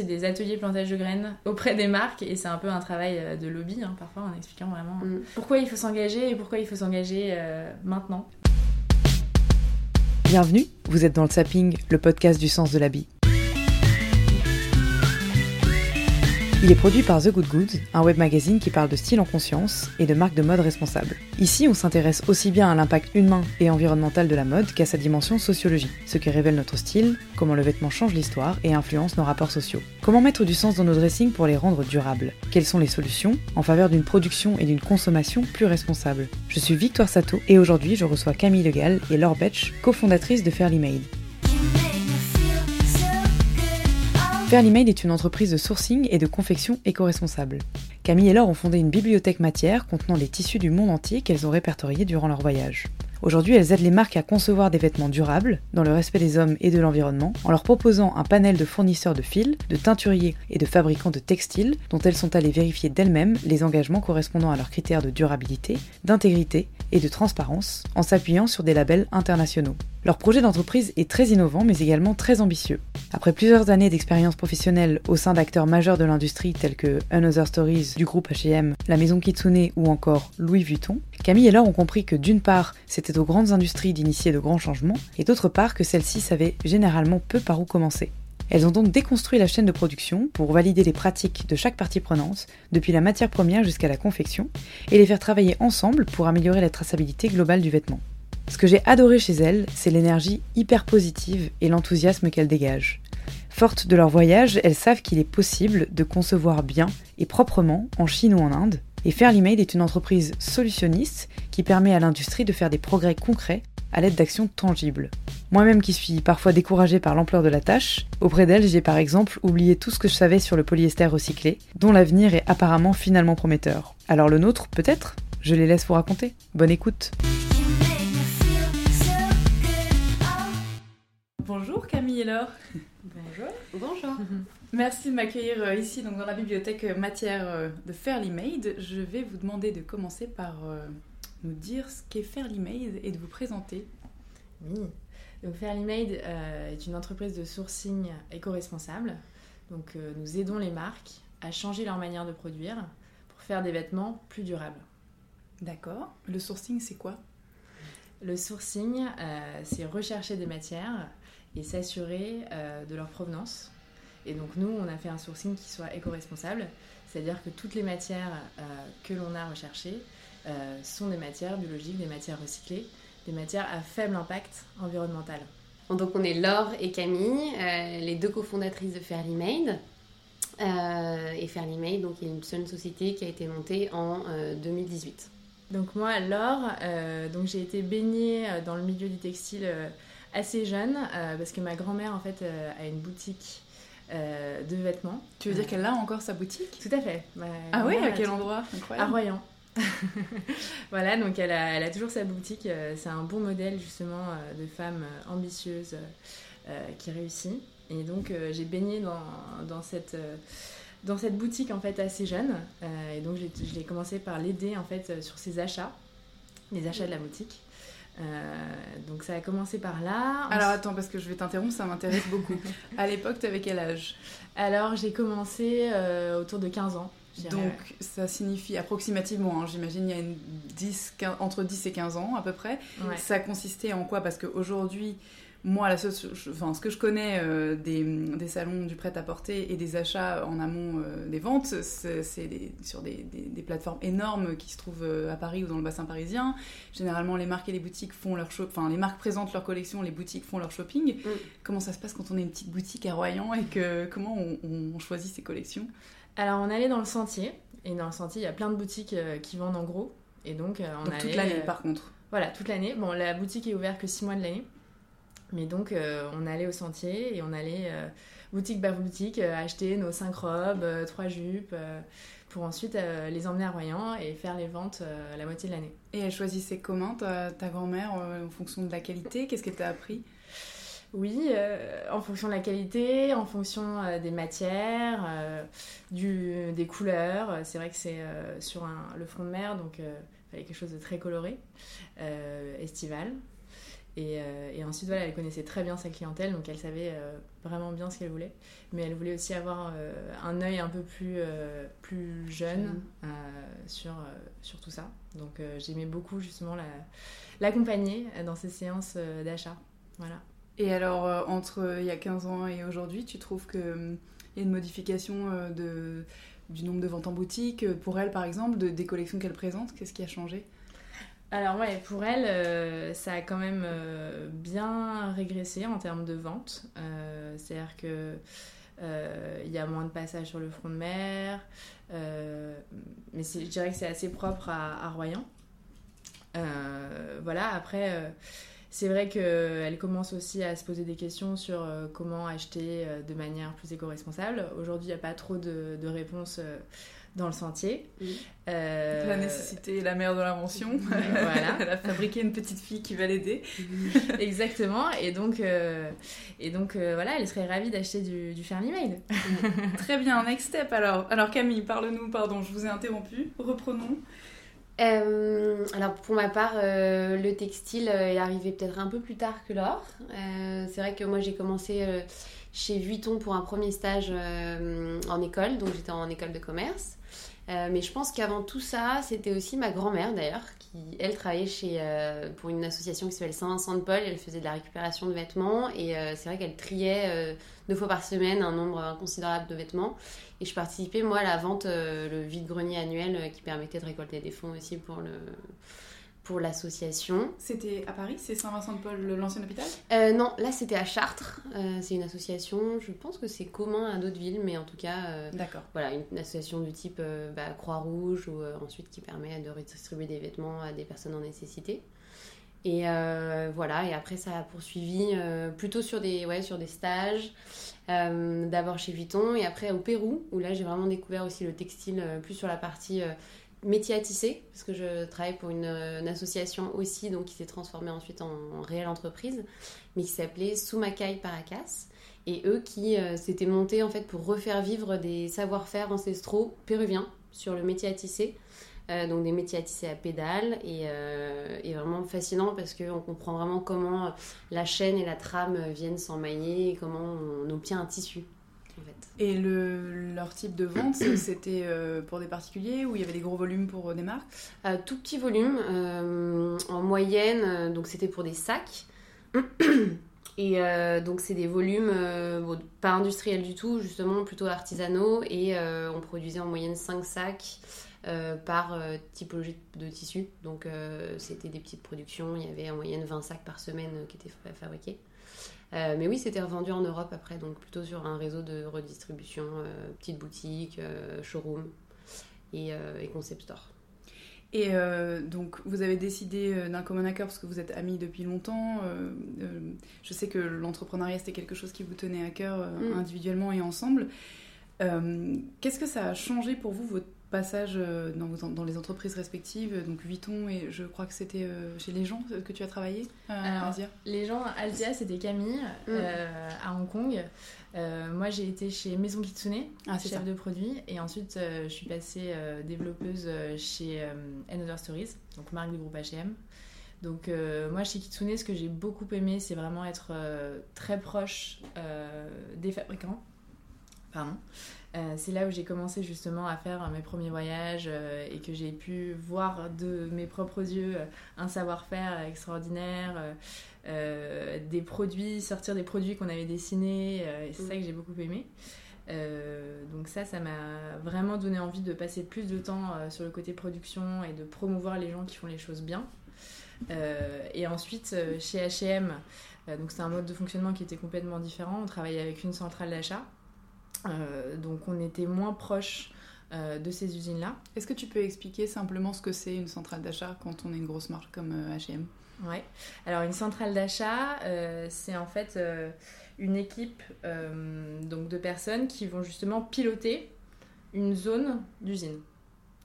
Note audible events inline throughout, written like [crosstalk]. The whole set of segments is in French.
C'est des ateliers plantage de graines auprès des marques et c'est un peu un travail euh, de lobby, hein, parfois en expliquant vraiment mm. pourquoi il faut s'engager et pourquoi il faut s'engager euh, maintenant. Bienvenue, vous êtes dans le Sapping, le podcast du sens de l'habit. Il est produit par The Good Goods, un web magazine qui parle de style en conscience et de marques de mode responsables. Ici, on s'intéresse aussi bien à l'impact humain et environnemental de la mode qu'à sa dimension sociologique, ce qui révèle notre style, comment le vêtement change l'histoire et influence nos rapports sociaux. Comment mettre du sens dans nos dressings pour les rendre durables? Quelles sont les solutions en faveur d'une production et d'une consommation plus responsables? Je suis Victoire Sato et aujourd'hui je reçois Camille Legal et Laure Betch, cofondatrice de Fairly Made. Fairly Made est une entreprise de sourcing et de confection éco-responsable. Camille et Laure ont fondé une bibliothèque matière contenant les tissus du monde entier qu'elles ont répertoriés durant leur voyage. Aujourd'hui, elles aident les marques à concevoir des vêtements durables, dans le respect des hommes et de l'environnement, en leur proposant un panel de fournisseurs de fils, de teinturiers et de fabricants de textiles, dont elles sont allées vérifier d'elles-mêmes les engagements correspondant à leurs critères de durabilité, d'intégrité et de transparence, en s'appuyant sur des labels internationaux. Leur projet d'entreprise est très innovant mais également très ambitieux. Après plusieurs années d'expérience professionnelle au sein d'acteurs majeurs de l'industrie tels que Another Stories du groupe H&M, la maison Kitsune ou encore Louis Vuitton, Camille et Laure ont compris que d'une part, c'était aux grandes industries d'initier de grands changements et d'autre part que celles-ci savaient généralement peu par où commencer. Elles ont donc déconstruit la chaîne de production pour valider les pratiques de chaque partie prenante, depuis la matière première jusqu'à la confection, et les faire travailler ensemble pour améliorer la traçabilité globale du vêtement. Ce que j'ai adoré chez elles, c'est l'énergie hyper positive et l'enthousiasme qu'elles dégagent. Fortes de leur voyage, elles savent qu'il est possible de concevoir bien et proprement en Chine ou en Inde. Et Fairly Made est une entreprise solutionniste qui permet à l'industrie de faire des progrès concrets à l'aide d'actions tangibles. Moi-même qui suis parfois découragée par l'ampleur de la tâche, auprès d'elle j'ai par exemple oublié tout ce que je savais sur le polyester recyclé, dont l'avenir est apparemment finalement prometteur. Alors le nôtre, peut-être? Je les laisse vous raconter. Bonne écoute Bonjour Camille et Laure. Bonjour. Bonjour. [laughs] Merci de m'accueillir euh, ici donc dans la bibliothèque euh, matière euh, de Fairly Made. Je vais vous demander de commencer par nous dire ce qu'est Fairly Made et de vous présenter. Oui. Donc Fairly Made est une entreprise de sourcing éco-responsable. Donc nous aidons les marques à changer leur manière de produire pour faire des vêtements plus durables. D'accord. Le sourcing, c'est quoi? Le sourcing, c'est rechercher des matières et s'assurer euh, de leur provenance. Et donc nous, on a fait un sourcing qui soit éco-responsable, c'est-à-dire que toutes les matières euh, que l'on a recherchées euh, sont des matières biologiques, des matières recyclées, des matières à faible impact environnemental. Donc on est Laure et Camille, les deux cofondatrices de Fairly Made. et Fairly Made, donc, est une seule société qui a été montée en 2018. Donc moi, Laure, donc j'ai été baignée dans le milieu du textile assez jeune, euh, parce que ma grand-mère, en fait, euh, a une boutique euh, de vêtements. Tu veux dire qu'elle a encore sa boutique? Tout à fait. ah oui, à quel endroit? À Royan. [laughs] voilà, donc elle a, elle a, toujours sa boutique. C'est un bon modèle justement de femme ambitieuse qui réussit. Et donc j'ai baigné dans, dans cette, dans cette boutique en fait assez jeune. et donc j'ai commencé par l'aider en fait sur ses achats, les achats de la boutique. Euh, donc ça a commencé par là. Alors attends, parce que je vais t'interrompre, ça m'intéresse beaucoup. [laughs] à l'époque, tu avais quel âge? Alors j'ai commencé euh, autour de 15 ans. Donc ça signifie approximativement, hein, j'imagine il y a une 10, entre 10 et 15 ans à peu près. Ça consistait en quoi? Parce qu'aujourd'hui, moi, la enfin, ce que je connais euh, des, des, salons du prêt-à-porter et des achats en amont euh, des ventes, c'est sur des, des, plateformes énormes qui se trouvent euh, à Paris ou dans le bassin parisien. Généralement, les marques et les boutiques font leur enfin, les marques présentent leur collection, les boutiques font leur shopping. Mm. Comment ça se passe quand on est une petite boutique à Royan et que comment on, choisit ses collections? Alors, on allait dans le sentier et dans le sentier, il y a plein de boutiques qui vendent en gros et donc on donc toute l'année par contre. Voilà, toute l'année. Bon, la boutique est ouverte que 6 mois de l'année. Mais donc, on allait au sentier et on allait boutique par boutique acheter nos cinq robes, trois jupes pour ensuite les emmener à Royan et faire les ventes la moitié de l'année. Et elle choisissait comment ta, ta grand-mère en fonction de la qualité? Qu'est-ce qu'elle t'a appris? Oui, euh, en fonction de la qualité, en fonction euh, des matières, euh, du, des couleurs. C'est vrai que c'est sur le front de mer, donc il fallait quelque chose de très coloré, estival. Et, ensuite, voilà, elle connaissait très bien sa clientèle, donc elle savait vraiment bien ce qu'elle voulait. Mais elle voulait aussi avoir un œil un peu plus, plus jeune sur, sur tout ça. Donc j'aimais beaucoup justement l'accompagner dans ces séances d'achat. Voilà. Et alors, euh, entre euh, il y a 15 ans et aujourd'hui, tu trouves qu'il y a une modification euh, de, du nombre de ventes en boutique Pour elle, par exemple, de, des collections qu'elle présente, qu'est-ce qui a changé? Alors ouais, pour elle, ça a quand même bien régressé en termes de ventes. C'est-à-dire que il y a moins de passages sur le front de mer, mais je dirais que c'est assez propre à, Royan. voilà, après c'est vrai qu'elle commence aussi à se poser des questions sur euh, comment acheter euh, de manière plus éco-responsable. Aujourd'hui, il n'y a pas trop de, réponses euh, dans le sentier. La nécessité est la mère de l'invention. Voilà. [laughs] elle a fabriqué une petite fille qui va l'aider. [laughs] Exactement. Et donc, et donc voilà, elle serait ravie d'acheter du, du Mail. Très bien, next step alors. Alors Camille, parle-nous, pardon, je vous ai interrompu. Reprenons. Euh, alors pour ma part, euh, le textile est arrivé peut-être un peu plus tard que l'or. Euh, c'est vrai que moi j'ai commencé chez Vuitton pour un premier stage en école, donc j'étais en école de commerce. mais je pense qu'avant tout ça, c'était aussi ma grand-mère d'ailleurs, qui elle travaillait chez, pour une association qui s'appelle Saint-Vincent de Paul. Elle faisait de la récupération de vêtements et c'est vrai qu'elle triait deux fois par semaine un nombre inconsidérable de vêtements. Et je participais, moi, à la vente, euh, le vide-grenier annuel euh, qui permettait de récolter des fonds aussi pour le pour l'association. C'était à Paris, c'est Saint-Vincent-de-Paul, l'ancien hôpital? Euh, Non, là c'était à Chartres. c'est une association, je pense que c'est commun à d'autres villes, mais en tout cas, D'accord. voilà, une, association du type bah, Croix-Rouge ou ensuite qui permet de redistribuer des vêtements à des personnes en nécessité. Et voilà, et après ça a poursuivi plutôt sur des, ouais, sur des stages. Euh, d'abord chez Vuitton et après au Pérou, où là j'ai vraiment découvert aussi le textile euh, plus sur la partie euh, métier à tisser, parce que je travaille pour une, association aussi, donc qui s'est transformée ensuite en, réelle entreprise, mais qui s'appelait Sumakai Paracas. Et eux qui s'étaient montés en fait pour refaire vivre des savoir-faire ancestraux péruviens sur le métier à tisser. Euh, donc des métiers à tisser à pédale et, euh, vraiment fascinant parce qu'on comprend vraiment comment la chaîne et la trame viennent s'emmailler et comment on obtient un tissu. En fait. Et le, leur type de vente, c'était euh, pour des particuliers ou il y avait des gros volumes pour des marques Tout petit volume, en moyenne, donc c'était pour des sacs. [clears throat] Et donc c'est des volumes pas industriels du tout, justement plutôt artisanaux. Et on produisait en moyenne 5 sacs euh, par euh, typologie de tissu. Donc euh, c'était des petites productions, il y avait en moyenne 20 sacs par semaine qui étaient fabriqués. Mais oui, c'était revendu en Europe après, donc plutôt sur un réseau de redistribution, petites boutiques, showroom et, concept store. Et donc, vous avez décidé d'un commun accord parce que vous êtes amis depuis longtemps. je sais que l'entrepreneuriat, c'était quelque chose qui vous tenait à cœur mm. individuellement et ensemble. Qu'est-ce que ça a changé pour vous, votre passage euh, dans, dans, les entreprises respectives, donc Vuitton et je crois que c'était euh, chez les gens que tu as travaillé Asia. Les gens, Altia c'était Camille mm. euh, à Hong Kong. moi j'ai été chez Maison Kitsune, ah, chef de produit, et ensuite je suis passée développeuse chez Another Stories, donc marque du groupe H&M. Donc moi chez Kitsune, ce que j'ai beaucoup aimé, c'est vraiment être très proche des fabricants. Euh, c'est là où j'ai commencé justement à faire mes premiers voyages euh, et que j'ai pu voir de mes propres yeux euh, un savoir-faire extraordinaire, des produits, sortir des produits qu'on avait dessinés, c'est ça que j'ai beaucoup aimé. donc ça, ça m'a vraiment donné envie de passer plus de temps sur le côté production et de promouvoir les gens qui font les choses bien. et ensuite, chez H&M, donc c'est un mode de fonctionnement qui était complètement différent. On travaillait avec une centrale d'achat donc on était moins proche euh, de ces usines-là. Est-ce que tu peux expliquer simplement ce que c'est une centrale d'achat quand on est une grosse marque comme H&M Ouais. Alors une centrale d'achat, c'est en fait une équipe donc de personnes qui vont justement piloter une zone d'usine.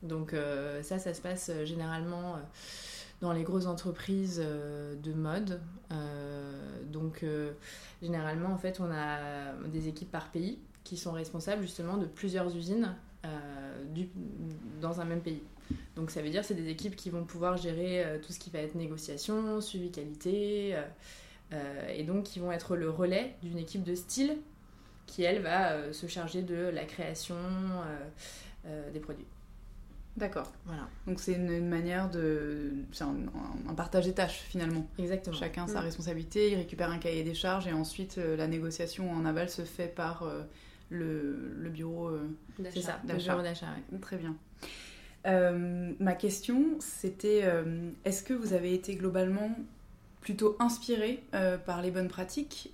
Donc ça, ça se passe généralement dans les grosses entreprises de mode. donc généralement, en fait, on a des équipes par pays qui sont responsables justement de plusieurs usines du, dans un même pays. Donc ça veut dire que c'est des équipes qui vont pouvoir gérer euh, tout ce qui va être négociation, suivi qualité, euh, euh, et donc qui vont être le relais d'une équipe de style qui, elle, va se charger de la création des produits. D'accord. Voilà. Donc c'est une, manière de. C'est un, partage des tâches finalement. Exactement. Chacun sa mm. responsabilité, il récupère un cahier des charges et ensuite la négociation en aval se fait par le, le, bureau d'achat. C'est ça, le bureau d'achat. Très bien. Euh, ma question, c'était euh, est-ce que vous avez été globalement plutôt inspiré euh, par les bonnes pratiques,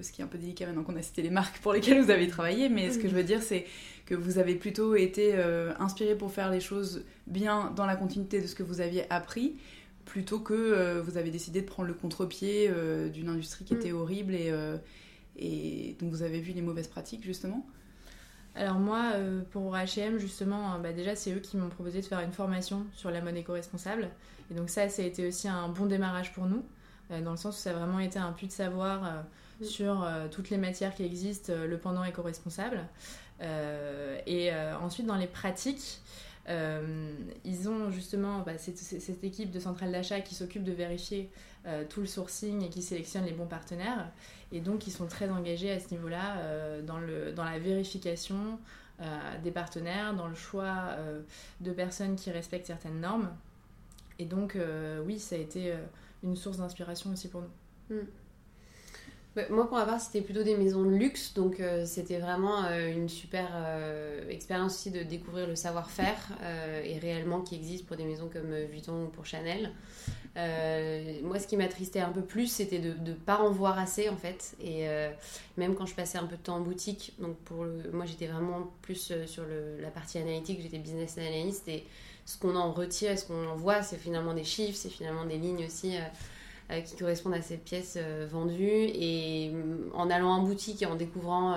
ce qui est un peu délicat maintenant qu'on a cité les marques pour lesquelles vous avez travaillé, mais ce que je veux dire, c'est que vous avez plutôt été inspiré pour faire les choses bien dans la continuité de ce que vous aviez appris, plutôt que vous avez décidé de prendre le contre-pied d'une industrie qui mm. était horrible et, et dont vous avez vu les mauvaises pratiques, justement? Alors moi, euh, pour H&M, justement, euh, bah, déjà, c'est eux qui m'ont proposé de faire une formation sur la mode éco-responsable. Et donc ça, ça a été aussi un bon démarrage pour nous, euh, dans le sens où ça a vraiment été un puits de savoir sur toutes les matières qui existent, le pendant éco-responsable. et ensuite, dans les pratiques, ils ont justement bah, cette, équipe de centrale d'achat qui s'occupe de vérifier tout le sourcing et qui sélectionne les bons partenaires. Et donc, ils sont très engagés à ce niveau-là euh, dans, la vérification euh, des partenaires, dans le choix euh, de personnes qui respectent certaines normes. Et donc, oui, ça a été une source d'inspiration aussi pour nous. Hmm. Moi, pour ma part, c'était plutôt des maisons de luxe, donc c'était vraiment une super expérience aussi de découvrir le savoir-faire et réellement qui existe pour des maisons comme Vuitton ou pour Chanel. Euh, moi, ce qui m'attristait un peu plus, c'était de ne pas en voir assez, en fait. Et euh, même quand je passais un peu de temps en boutique, donc pour moi, j'étais vraiment plus euh, sur le, la partie analytique, j'étais business analyst. Et ce qu'on en retire et ce qu'on en voit, c'est finalement des chiffres, c'est finalement des lignes aussi qui correspondent à ces pièces vendues. Et mm, en allant en boutique et en découvrant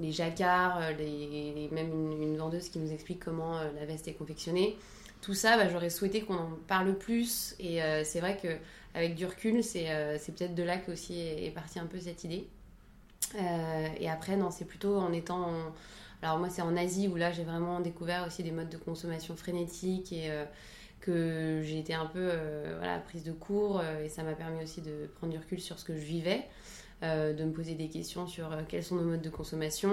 les jacquards, les, même une, vendeuse qui nous explique comment la veste est confectionnée, tout ça, bah, j'aurais souhaité qu'on en parle plus. Et euh, c'est vrai qu'avec du recul, euh, c'est peut-être de là qu'aussi est, est partie un peu cette idée. Euh, et après, non, c'est plutôt en étant. Alors, moi, c'est en Asie où là, j'ai vraiment découvert aussi des modes de consommation frénétiques et que j'ai été un peu voilà, prise de cours. et ça m'a permis aussi de prendre du recul sur ce que je vivais. de me poser des questions sur quels sont nos modes de consommation.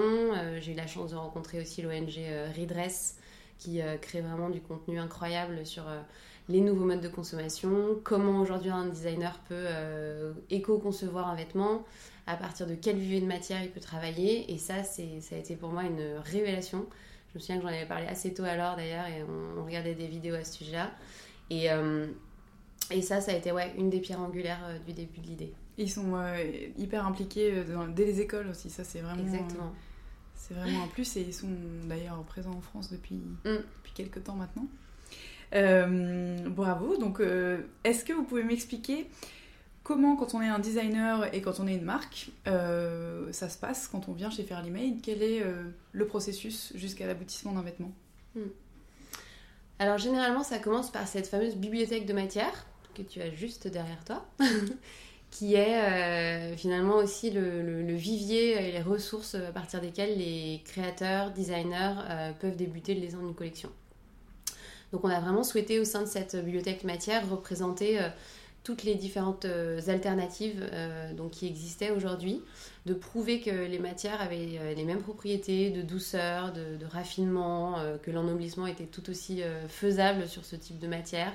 j'ai eu la chance de rencontrer aussi l'ONG Redress, qui euh, crée vraiment du contenu incroyable sur euh, les nouveaux modes de consommation, comment aujourd'hui un designer peut euh, éco-concevoir un vêtement, à partir de quelle vue de matière il peut travailler. Et ça, ça a été pour moi une révélation. Je me souviens que j'en avais parlé assez tôt alors d'ailleurs, et on, regardait des vidéos à ce sujet-là. Et, et ça, ça a été ouais, une des pierres angulaires du début de l'idée. Ils sont hyper impliqués dès les écoles aussi, ça c'est vraiment... Exactement. C'est vraiment un plus et ils sont d'ailleurs présents en France depuis, mm. depuis quelques temps maintenant. Euh, bravo. Donc, euh, est-ce que vous pouvez m'expliquer comment, quand on est un designer et quand on est une marque, euh, ça se passe quand on vient chez Fairly Made Quel est le processus jusqu'à l'aboutissement d'un vêtement? Mm. Alors, généralement, ça commence par cette fameuse bibliothèque de matière que tu as juste derrière toi. [laughs] qui est euh, finalement aussi le, vivier et les ressources à partir desquelles les créateurs, designers euh, peuvent débuter le design d'une collection. Donc on a vraiment souhaité au sein de cette bibliothèque matière représenter euh, toutes les différentes alternatives donc, qui existaient aujourd'hui, de prouver que les matières avaient les mêmes propriétés de douceur, de, raffinement, que l'ennoblissement était tout aussi faisable sur ce type de matière.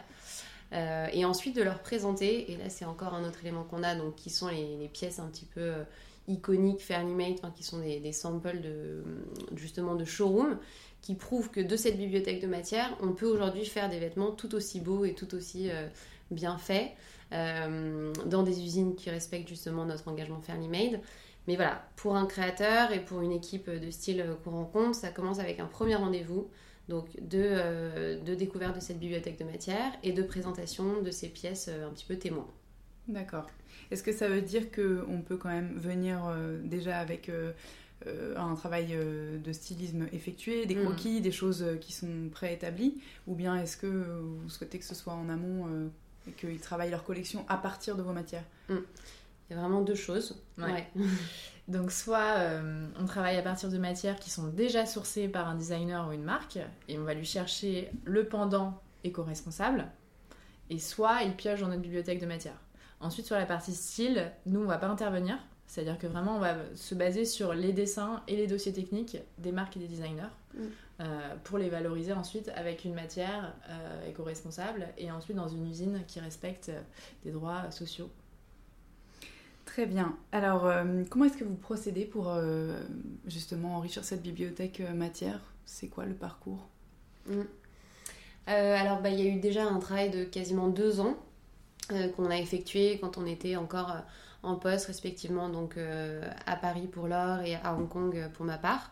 Euh, et ensuite de leur présenter, et là c'est encore un autre élément qu'on a, donc qui sont les, pièces un petit peu euh, iconiques, fairly made, qui sont des, samples de, justement de showroom, qui prouvent que de cette bibliothèque de matière, on peut aujourd'hui faire des vêtements tout aussi beaux et tout aussi euh, bien faits, dans des usines qui respectent justement notre engagement fairly made. Mais voilà, pour un créateur et pour une équipe de style qu'on rencontre, ça commence avec un premier rendez-vous donc euh, de, découverte de cette bibliothèque de matière et de présentation de ces pièces euh, un petit peu témoins. D'accord. Est-ce que ça veut dire qu'on peut quand même venir déjà avec un travail de stylisme effectué, des mm. croquis, des choses qui sont préétablies Ou bien est-ce que vous souhaitez que ce soit en amont et qu'ils travaillent leur collection à partir de vos matières? Mm. Il y a vraiment deux choses. Ouais. [laughs] Donc soit euh, on travaille à partir de matières qui sont déjà sourcées par un designer ou une marque et on va lui chercher le pendant éco-responsable et soit il pioche dans notre bibliothèque de matières. Ensuite sur la partie style, nous on va pas intervenir, c'est-à-dire que vraiment on va se baser sur les dessins et les dossiers techniques des marques et des designers mm. euh, pour les valoriser ensuite avec une matière euh, éco-responsable et ensuite dans une usine qui respecte des droits sociaux Très bien. Alors, euh, comment est-ce que vous procédez pour euh, justement enrichir cette bibliothèque euh, matière? C'est quoi le parcours? Mm. Alors, bah, il y a eu déjà un travail de quasiment deux ans qu'on a effectué quand on était encore en poste respectivement donc à Paris pour l'or et à Hong Kong pour ma part.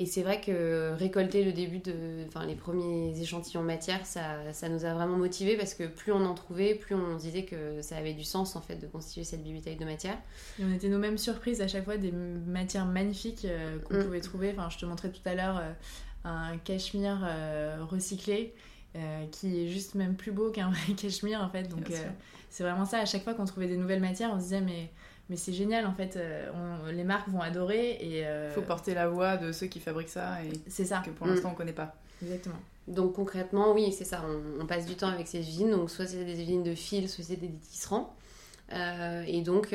Et c'est vrai que récolter le début de, enfin les premiers échantillons matière, ça, ça nous a vraiment motivés parce que plus on en trouvait, plus on se disait que ça avait du sens en fait de constituer cette bibliothèque de matière. Et on était nous-mêmes surprises à chaque fois des matières magnifiques euh, qu'on mm. pouvait trouver. Enfin, je te montrais tout à l'heure euh, un cachemire euh, qui est juste même plus beau qu'un vrai [laughs] cachemire en fait. Donc c'est vraiment ça. À chaque fois qu'on trouvait des nouvelles matières on se disait mais mais c'est génial en fait euh, les marques vont adorer et il euh, faut porter la voix de ceux qui fabriquent ça et c'est ça. que pour l'instant mm. on connaît pas. Exactement. Donc concrètement oui c'est ça. On, passe du temps avec ces usines. Donc soit c'est des usines de fil soit c'est des tisserands. Euh, et donc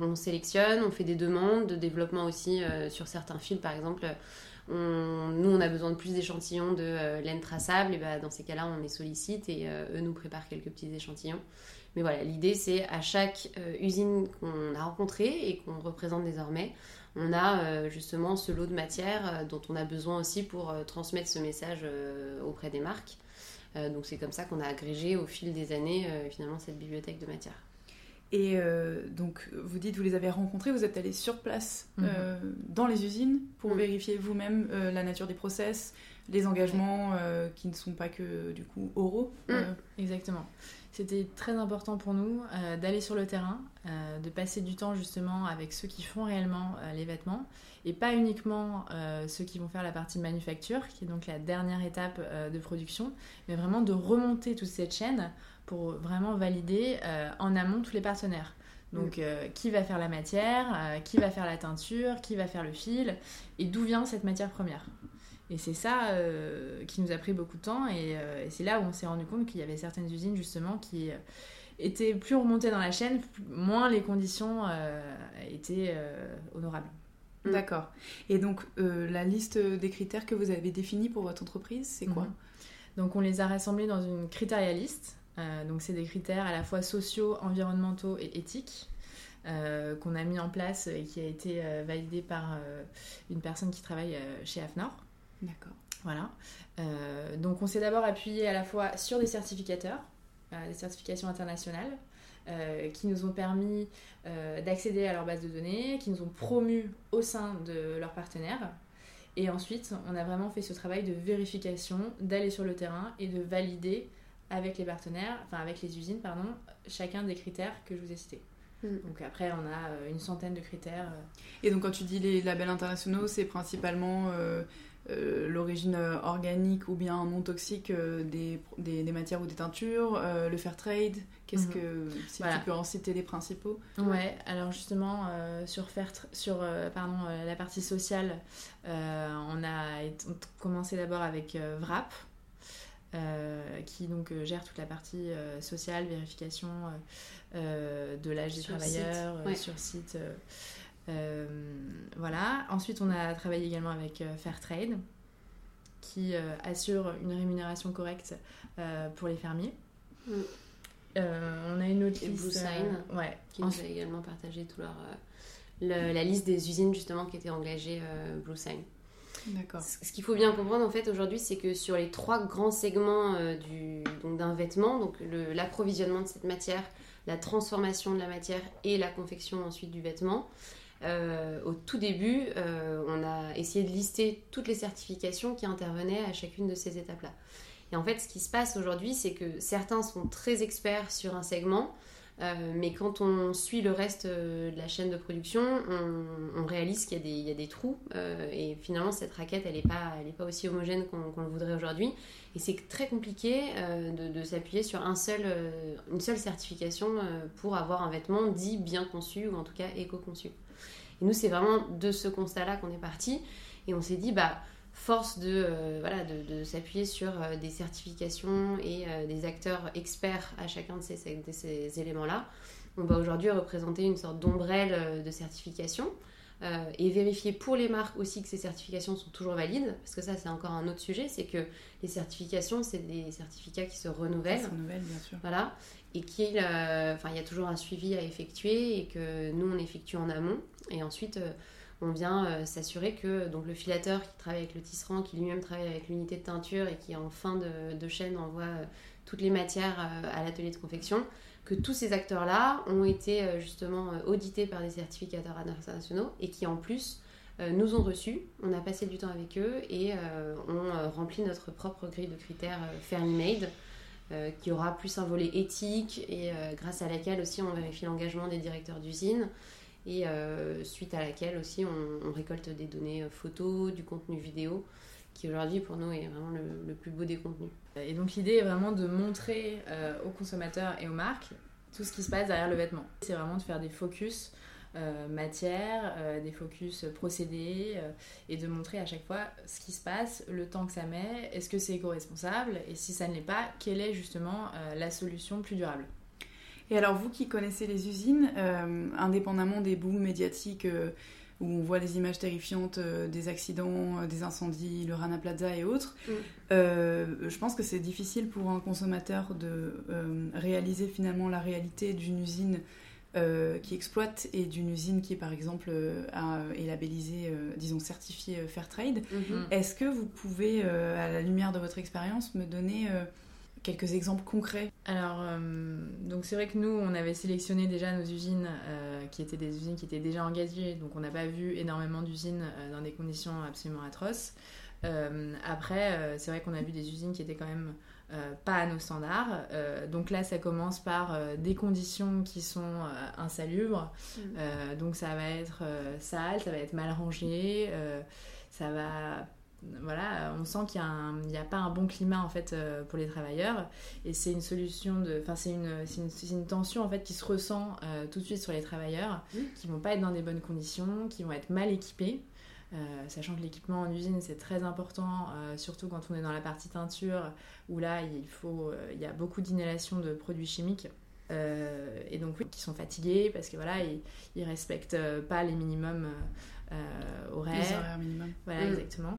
on sélectionne on fait des demandes de développement aussi sur certains fils par exemple nous, on a besoin de plus d'échantillons de laine traçable, et bah, dans ces cas-là, on les sollicite et eux nous préparent quelques petits échantillons. Mais voilà, l'idée c'est à chaque euh, usine qu'on a rencontrée et qu'on représente désormais, on a euh, justement ce lot de matière euh, dont on a besoin aussi pour transmettre ce message auprès des marques. donc c'est comme ça qu'on a agrégé au fil des années finalement cette bibliothèque de matière. Et donc, vous dites, vous les avez rencontrés, vous êtes allé sur place mhm. dans les usines pour mhm. vérifier vous-même la nature des process, les engagements qui ne sont pas que du coup oraux. Mhm. Exactement. C'était très important pour nous euh, d'aller sur le terrain, euh, de passer du temps justement avec ceux qui font réellement euh, les vêtements et pas uniquement ceux qui vont faire la partie manufacture, qui est donc la dernière étape de production, mais vraiment de remonter toute cette chaîne pour vraiment valider en amont tous les partenaires. Donc, mm. qui va faire la matière, qui va faire la teinture, qui va faire le fil, et d'où vient cette matière première. Et c'est ça euh, qui nous a pris beaucoup de temps. Euh, et, c'est là où on s'est rendu compte qu'il y avait certaines usines justement qui euh, étaient plus remontées dans la chaîne, moins les conditions étaient honorables. Mm. D'accord. Et donc la liste des critères que vous avez définis pour votre entreprise, c'est quoi? Mhm. Donc on les a rassemblés dans une critérialiste. donc c'est des critères à la fois sociaux, environnementaux et éthiques. qu'on a mis en place et qui a été validé par une personne qui travaille chez AFNOR. D'accord. Voilà. Euh, donc on s'est d'abord appuyé à la fois sur des certificateurs, euh, des certifications internationales, euh, qui nous ont permis d'accéder à leur base de données, qui nous ont promus au sein de leurs partenaires. Et ensuite, on a vraiment fait ce travail de vérification, d'aller sur le terrain et de valider avec les partenaires, enfin avec les usines, pardon, chacun des critères que je vous ai cités. Mm. Donc après, on a une centaine de critères. Et donc quand tu dis les labels internationaux, c'est principalement euh, l'origine euh, organique ou bien non toxique euh, des, des, matières ou des teintures, le fair trade, qu'est-ce mhm. que si tu peux en citer les principaux Ouais, alors justement sur fair sur pardon la partie sociale, on a commencé d'abord avec Vrap. qui donc gère toute la partie sociale, vérification de l'âge des travailleurs sur site. Euh, voilà. Ensuite, on a travaillé également avec euh, Fairtrade, qui euh, assure une rémunération correcte pour les fermiers. Mm. on a une autre liste. Blue Sign, ouais. qui nous a également partagé tout leur, la liste des usines justement qui étaient engagées Blue Sign. D'accord. Ce qu'il faut bien comprendre en fait aujourd'hui, c'est que sur les trois grands segments d'un vêtement, donc l'approvisionnement de cette matière, la transformation de la matière et la confection ensuite du vêtement, euh, au tout début, euh, on a essayé de lister toutes les certifications qui intervenaient à chacune de ces étapes-là. Et en fait, ce qui se passe aujourd'hui, c'est que certains sont très experts sur un segment, Euh, mais quand on suit le reste de la chaîne de production, on, réalise qu'il y, a des trous. Et finalement, cette raquette, elle n'est pas, aussi homogène qu'on le voudrait aujourd'hui. Et c'est très compliqué de, s'appuyer sur une seule certification pour avoir un vêtement dit bien conçu ou en tout cas éco-conçu. Et nous, c'est vraiment de ce constat-là qu'on est parti. Et on s'est dit, bah, force de, de, s'appuyer sur des certifications et des acteurs experts à chacun de ces, de ces éléments-là, on va aujourd'hui représenter une sorte d'ombrelle de certification. Et vérifier pour les marques aussi que ces certifications sont toujours valides, parce que ça c'est encore un autre sujet, c'est que les certifications c'est des certificats qui se renouvellent. Se bien sûr. Voilà, et qu'il il y a toujours un suivi à effectuer et que nous on effectue en amont, et ensuite on vient euh, s'assurer que donc, le filateur qui travaille avec le tisserand, qui lui-même travaille avec l'unité de teinture et qui en fin de, chaîne envoie euh, toutes les matières euh, à l'atelier de confection, que tous ces acteurs-là ont été justement audités par des certificateurs internationaux et qui en plus nous ont reçus, on a passé du temps avec eux et on remplit notre propre grille de critères Fairly Made. qui aura plus un volet éthique et grâce à laquelle aussi on vérifie l'engagement des directeurs d'usine, et euh, suite à laquelle aussi on, récolte des données euh, photos, du contenu vidéo, qui aujourd'hui pour nous est vraiment le, plus beau des contenus. Et donc l'idée est vraiment de montrer euh, aux consommateurs et aux marques tout ce qui se passe derrière le vêtement. C'est vraiment de faire des focus matière, des focus procédés et de montrer à chaque fois ce qui se passe, le temps que ça met, est-ce que c'est éco-responsable et si ça ne l'est pas, quelle est justement la solution plus durable. Et alors, vous qui connaissez les usines, euh, indépendamment des booms médiatiques euh, où on voit des images terrifiantes euh, des accidents, des incendies, le Rana Plaza et autres, mm. je pense que c'est difficile pour un consommateur de réaliser finalement la réalité d'une usine qui exploite et d'une usine qui, par exemple, est labellisée, disons, certifiée Fairtrade. Mm-hmm. Est-ce que vous pouvez, à la lumière de votre expérience, me donner quelques exemples concrets Alors, euh, donc c'est vrai que nous, on avait sélectionné déjà nos usines euh, qui étaient des usines qui étaient déjà engagées, donc on n'a pas vu énormément d'usines euh, dans des conditions absolument atroces. après, c'est vrai qu'on a vu des usines qui étaient quand même pas à nos standards. donc là, ça commence par des conditions qui sont insalubres. Mmh. donc ça va être sale, ça va être mal rangé, ça va voilà, on sent qu'il n'y a, pas un bon climat en fait euh, pour les travailleurs et c'est une solution de, enfin c'est une, une, tension en fait qui se ressent euh, tout de suite sur les travailleurs qui vont pas être dans des bonnes conditions, qui vont être mal équipés. Euh, sachant que l'équipement en usine c'est très important, surtout quand on est dans la partie teinture où là il faut, il y a beaucoup d'inhalation de produits chimiques. et donc oui, qui sont fatigués parce que voilà ils, ils respectent pas les minimums horaires. Les horaires minimums. Voilà mm. exactement.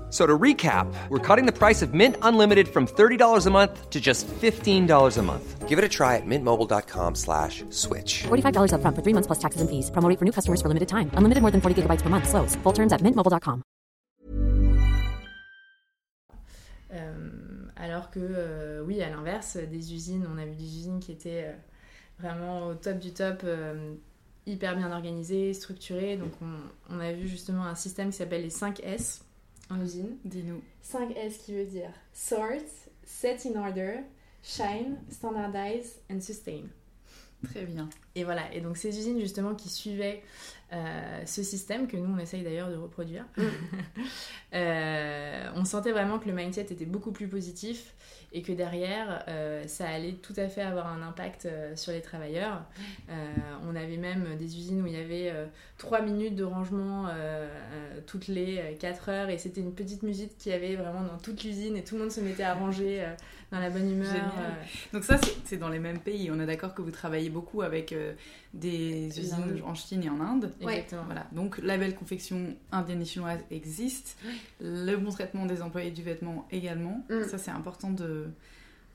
So to recap, we're cutting the price of Mint Unlimited from $30 a month to just $15 a month. Give it a try at mintmobile.com slash switch. $45 up front for three months plus taxes and fees. Promoting for new customers for limited time. Unlimited more than 40 gigabytes per month. Slows. Full terms at mintmobile.com. Euh, alors que, euh, oui, à l'inverse, des usines, on a vu des usines qui étaient euh, vraiment au top du top, euh, hyper bien organisées, structurées. Donc on, on a vu justement un système qui s'appelle les 5 S en usine. Dis-nous. 5S qui veut dire sort, set in order, shine, standardize and sustain. Très bien. Et voilà, et donc ces usines justement qui suivaient euh, ce système que nous on essaye d'ailleurs de reproduire, mm. [laughs] euh, on sentait vraiment que le mindset était beaucoup plus positif et que derrière euh, ça allait tout à fait avoir un impact sur les travailleurs. on avait même des usines où il y avait 3 minutes de rangement toutes les 4 heures et c'était une petite musique qui avait vraiment dans toute l'usine et tout le monde se mettait à ranger dans la bonne humeur. Donc ça c'est dans les mêmes pays, on est d'accord que vous travaillez beaucoup avec des usines en Chine et en Inde. Exactement. Voilà. Donc, la belle confection indienne et chinoise existe. Le bon traitement des employés du vêtement également. Mm. Ça, c'est important de,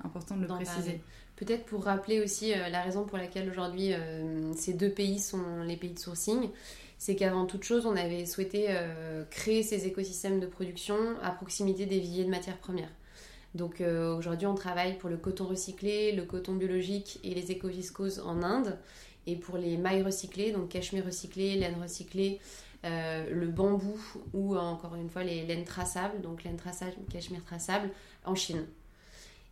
important de le préciser. Peut-être pour rappeler aussi euh, la raison pour laquelle aujourd'hui euh, ces deux pays sont les pays de sourcing, c'est qu'avant toute chose, on avait souhaité euh, créer ces écosystèmes de production à proximité des viviers de matières premières. Donc aujourd'hui, on travaille pour le coton recyclé, le coton biologique et les écoviscoses en Inde. Et pour les mailles recyclées, donc cachemire recyclé, laine recyclée, le bambou ou encore une fois les laines traçables, donc laine traçable, cachemire traçable en Chine.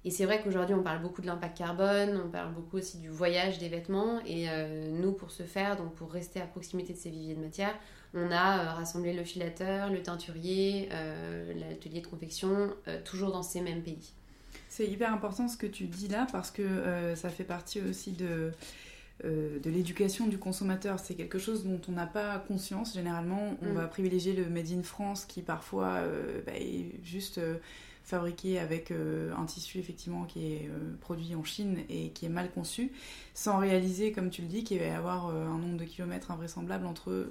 Et c'est vrai qu'aujourd'hui, on parle beaucoup de l'impact carbone, on parle beaucoup aussi du voyage des vêtements. Et euh, nous, pour ce faire, donc pour rester à proximité de ces viviers de matière, on a euh, rassemblé le filateur, le teinturier, euh, l'atelier de confection, toujours dans ces mêmes pays. C'est hyper important ce que tu dis là parce que ça fait partie aussi de, de l'éducation du consommateur. C'est quelque chose dont on n'a pas conscience. Généralement, on mm. va privilégier le Made in France qui parfois bah, est juste fabriqué avec euh, un tissu effectivement qui est euh, produit en Chine et qui est mal conçu, sans réaliser, comme tu le dis, qu'il va y avoir euh, un nombre de kilomètres invraisemblable entre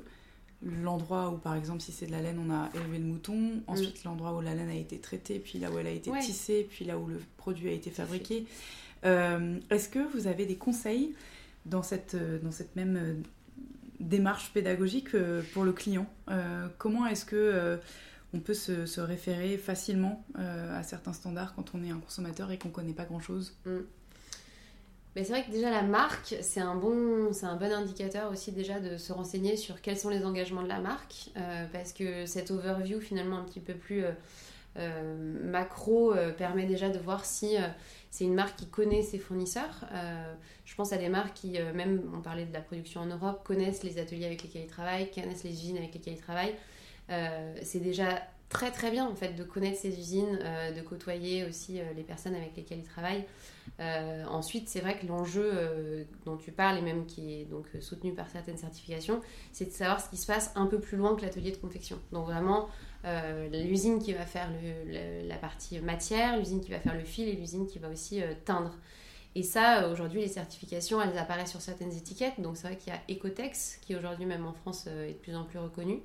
l'endroit où, par exemple, si c'est de la laine, on a élevé le mouton, ensuite l'endroit où la laine a été traitée, puis là où elle a été tissée, puis là où le produit a été fabriqué. Est-ce que vous avez des conseils dans cette, dans cette même démarche pédagogique pour le client? Comment est-ce que on peut se, référer facilement euh, à certains standards quand on est un consommateur et qu'on ne connaît pas grand-chose? Mm. Mais c'est vrai que déjà la marque, c'est un, bon, un bon indicateur aussi déjà de se renseigner sur quels sont les engagements de la marque, euh, parce que cette overview finalement un petit peu plus euh, macro permet déjà de voir si c'est une marque qui connaît ses fournisseurs. je pense à des marques qui, même on parlait de la production en Europe, connaissent les ateliers avec lesquels ils travaillent, connaissent les usines avec lesquelles ils travaillent. Euh, c'est déjà très très bien en fait de connaître ces usines, euh, de côtoyer aussi euh, les personnes avec lesquelles ils travaillent. Ensuite, c'est vrai que l'enjeu dont tu parles et même qui est donc soutenu par certaines certifications, c'est de savoir ce qui se passe un peu plus loin que l'atelier de confection. Donc vraiment l'usine qui va faire la partie matière, l'usine qui va faire le fil et l'usine qui va aussi teindre. Et ça, aujourd'hui, les certifications, elles apparaissent sur certaines étiquettes. Donc c'est vrai qu'il y a Ecotex, qui aujourd'hui même en France est de plus en plus reconnu.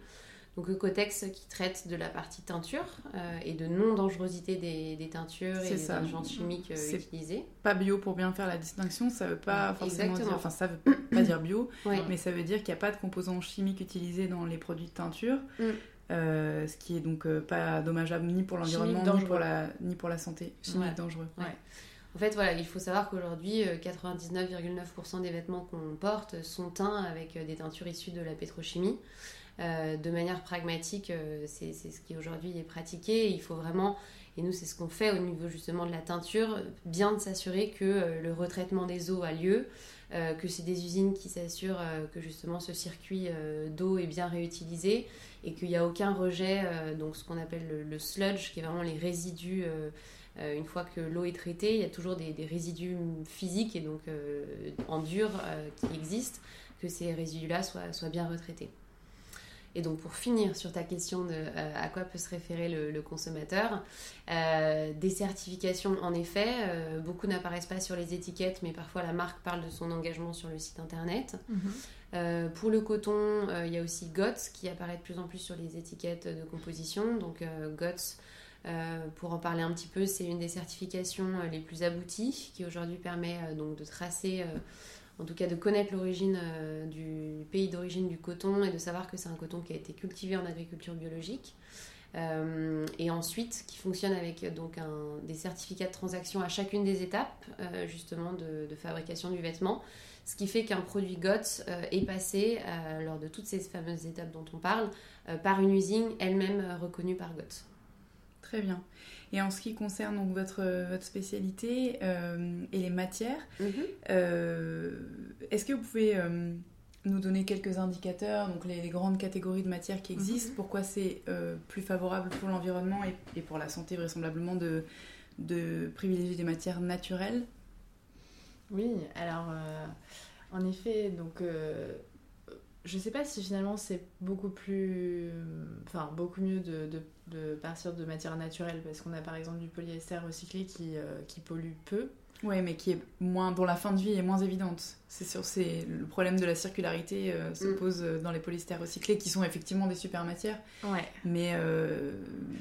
Donc Ecotex qui traite de la partie teinture euh, et de non-dangerosité des, teintures et des agents chimiques euh, utilisés. Pas bio pour bien faire la distinction, ça veut pas forcément dire, enfin ça veut [coughs] pas dire bio, mais ça veut dire qu'il n'y a pas de composants chimiques utilisés dans les produits de teinture. Mm. Euh, ce qui est donc pas dommageable ni pour l'environnement ni pour la ni pour la santé chimique dangereux. En fait, voilà, il faut savoir qu'aujourd'hui, 99,9% des vêtements qu'on porte sont teints avec des teintures issues de la pétrochimie. Euh, de manière pragmatique, euh, c'est ce qui aujourd'hui est pratiqué. Il faut vraiment, et nous c'est ce qu'on fait au niveau justement de la teinture, bien de s'assurer que euh, le retraitement des eaux a lieu, que c'est des usines qui s'assurent que justement ce circuit d'eau est bien réutilisé et qu'il n'y a aucun rejet, donc ce qu'on appelle le, sludge, qui est vraiment les résidus. une fois que l'eau est traitée, il y a toujours des, résidus physiques et donc en dur qui existent, que ces résidus-là soient bien retraités. Et donc pour finir sur ta question de euh, à quoi peut se référer le, consommateur, euh, des certifications en effet, euh, beaucoup n'apparaissent pas sur les étiquettes, mais parfois la marque parle de son engagement sur le site internet. Mhm. pour le coton, il y a aussi GOTS qui apparaît de plus en plus sur les étiquettes de composition. Donc GOTS, pour en parler un petit peu, c'est une des certifications les plus abouties qui aujourd'hui permet donc de tracer en tout cas de connaître l'origine euh, du pays d'origine du coton et de savoir que c'est un coton qui a été cultivé en agriculture biologique. Euh, et ensuite qui fonctionne avec donc des certificats de transaction à chacune des étapes euh, justement de, fabrication du vêtement, ce qui fait qu'un produit GOTS est passé lors de toutes ces fameuses étapes dont on parle par une usine elle-même reconnue par GOTS. Très bien. Et en ce qui concerne donc votre, votre spécialité euh, et les matières, mhm. euh, est-ce que vous pouvez euh, nous donner quelques indicateurs, donc les, grandes catégories de matières qui existent, mhm. pourquoi c'est plus favorable pour l'environnement et, pour la santé vraisemblablement de, de privilégier des matières naturelles? Oui, alors en effet, donc je sais pas si finalement c'est beaucoup plus. Enfin, beaucoup mieux de, de, partir de matières naturelles parce qu'on a par exemple du polyester recyclé qui, euh, qui pollue peu. Oui, mais qui est moins, dont la fin de vie est moins évidente. C'est sûr, c'est le problème de la circularité euh, se mm. pose euh, dans les polyesters recyclés, qui sont effectivement des super matières. Ouais. Mais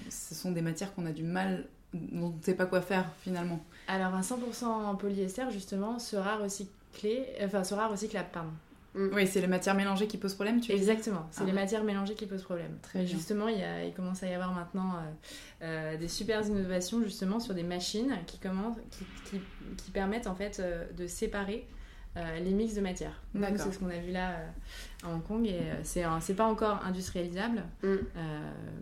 ce sont des matières qu'on a du mal, dont on ne sait pas quoi faire finalement. Alors un 100% polyester justement sera recyclé, enfin sera recyclable, pardon. Mm. Oui, c'est les matières mélangées qui posent problème, tu Exactement, c'est ah les matières mélangées qui posent problème. Très bien. Justement, il, y a, il, commence à y avoir maintenant euh, euh, des super innovations justement sur des machines qui, commencent, qui, qui, qui permettent en fait euh, de séparer les mix de matières. C'est ce qu'on a vu là à Hong Kong et c'est pas encore industrialisable, mm.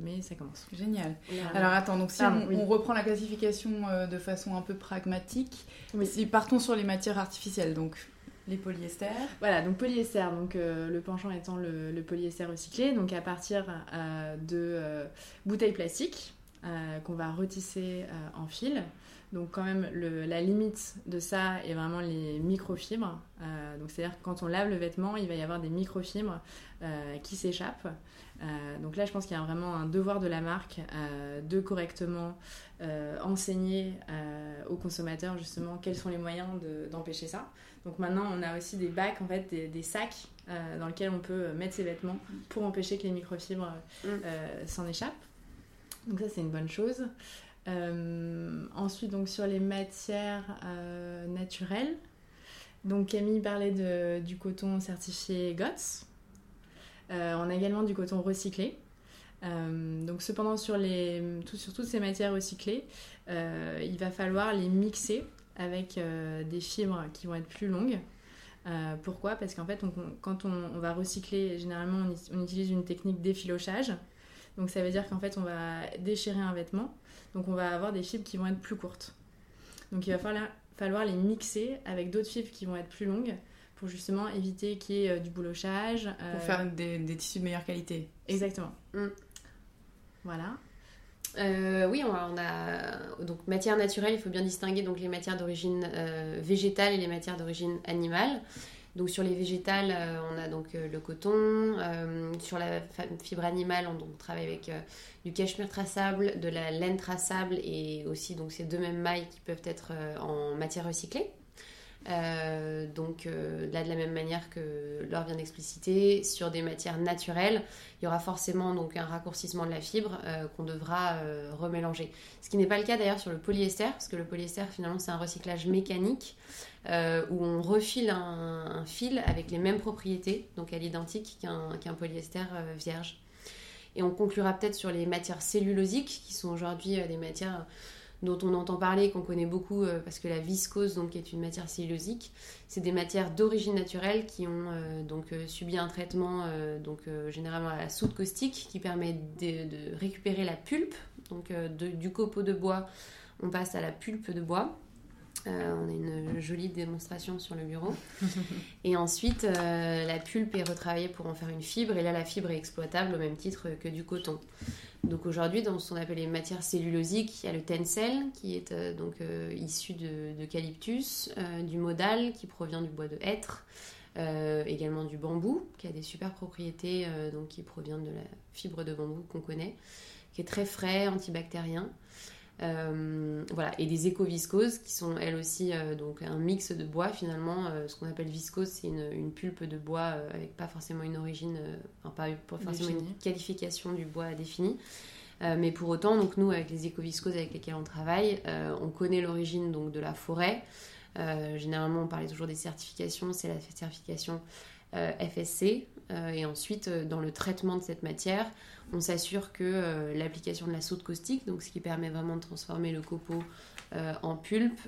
mais ça commence. Génial. Alors attends, donc si on, on, reprend la classification de façon un peu pragmatique, oui. si partons sur les matières artificielles, donc les polyesters. Voilà, donc polyester, donc euh, le penchant étant le, polyester recyclé, donc à partir euh, de euh, bouteilles plastiques qu'on va retisser en fil. Donc quand même la limite de ça est vraiment les microfibres. donc c'est-à-dire que quand on lave le vêtement, il va y avoir des microfibres qui s'échappent. donc là, je pense qu'il y a vraiment un devoir de la marque de correctement enseigner aux consommateurs justement quels sont les moyens d'empêcher ça. Donc maintenant, on a aussi des bacs, en fait, des, des sacs euh, dans lesquels on peut mettre ses vêtements pour empêcher que les microfibres mm. euh, s'en échappent. Donc ça, c'est une bonne chose. Euh, ensuite, donc sur les matières euh, naturelles, donc Camille parlait de, du coton certifié GOTS. Euh, on a également du coton recyclé. Donc cependant sur, les, tout, sur toutes ces matières recyclées, il va falloir les mixer avec euh, des fibres qui vont être plus longues. Euh, pourquoi? Parce qu'en fait, on, quand on, on, va recycler, généralement, on, on, utilise une technique d'effilochage. Donc ça veut dire qu'en fait, on va déchirer un vêtement. Donc on va avoir des fibres qui vont être plus courtes. Donc il va falloir, falloir les mixer avec d'autres fibres qui vont être plus longues pour justement éviter qu'il y ait euh, du boulochage. Euh... Pour faire des, des, tissus de meilleure qualité. Exactement. Mm. Voilà. Euh, oui, on a, on a, donc matière naturelle. Il faut bien distinguer donc les matières d'origine euh, végétale et les matières d'origine animale. Donc sur les végétales, euh, on a donc le coton. Sur la fibre animale, on, on travaille avec du cachemire traçable, de la laine traçable et aussi donc ces deux mêmes mailles qui peuvent être en matière recyclée. Euh, donc euh, là de la même manière que Laure vient d'expliciter, sur des matières naturelles, il y aura forcément un raccourcissement de la fibre euh, qu'on devra remélanger. Ce qui n'est pas le cas d'ailleurs sur le polyester, parce que le polyester finalement c'est un recyclage mécanique où on refile un, fil avec les mêmes propriétés, donc à l'identique qu'un qu polyester vierge. Et on conclura peut-être sur les matières cellulosiques, qui sont aujourd'hui des matières dont on entend parler, qu'on connaît beaucoup euh, parce que la viscose, donc, est une matière cellulosique, c'est des matières d'origine naturelle qui ont euh, donc euh, subi un traitement, donc généralement à la soude caustique, qui permet de, récupérer la pulpe. Du copeau de bois, on passe à la pulpe de bois. Euh, on a une jolie démonstration sur le bureau. [laughs] et ensuite, euh, la pulpe est retravaillée pour en faire une fibre. Et là, la fibre est exploitable au même titre que du coton. Donc aujourd'hui, dans ce qu'on appelle les matières cellulosiques, il y a le tencel qui est euh, donc issu d'eucalyptus, de, du modal qui provient du bois de hêtre, également du bambou qui a des super propriétés, donc qui provient de la fibre de bambou qu'on connaît, qui est très frais, antibactérien. Euh, voilà, et des éco-viscoses qui sont elles aussi euh, donc un mix de bois finalement. Euh, ce qu'on appelle viscose, c'est une, une, pulpe de bois avec pas forcément une origine, enfin pas, pas forcément une qualification du bois définie. mais pour autant, donc nous avec les éco-viscoses avec lesquelles on travaille, on connaît l'origine donc de la forêt. généralement, on parlait toujours des certifications, c'est la certification FSC, et ensuite, dans le traitement de cette matière, on s'assure que euh, l'application de la soude caustique, donc ce qui permet vraiment de transformer le copeau en pulpe,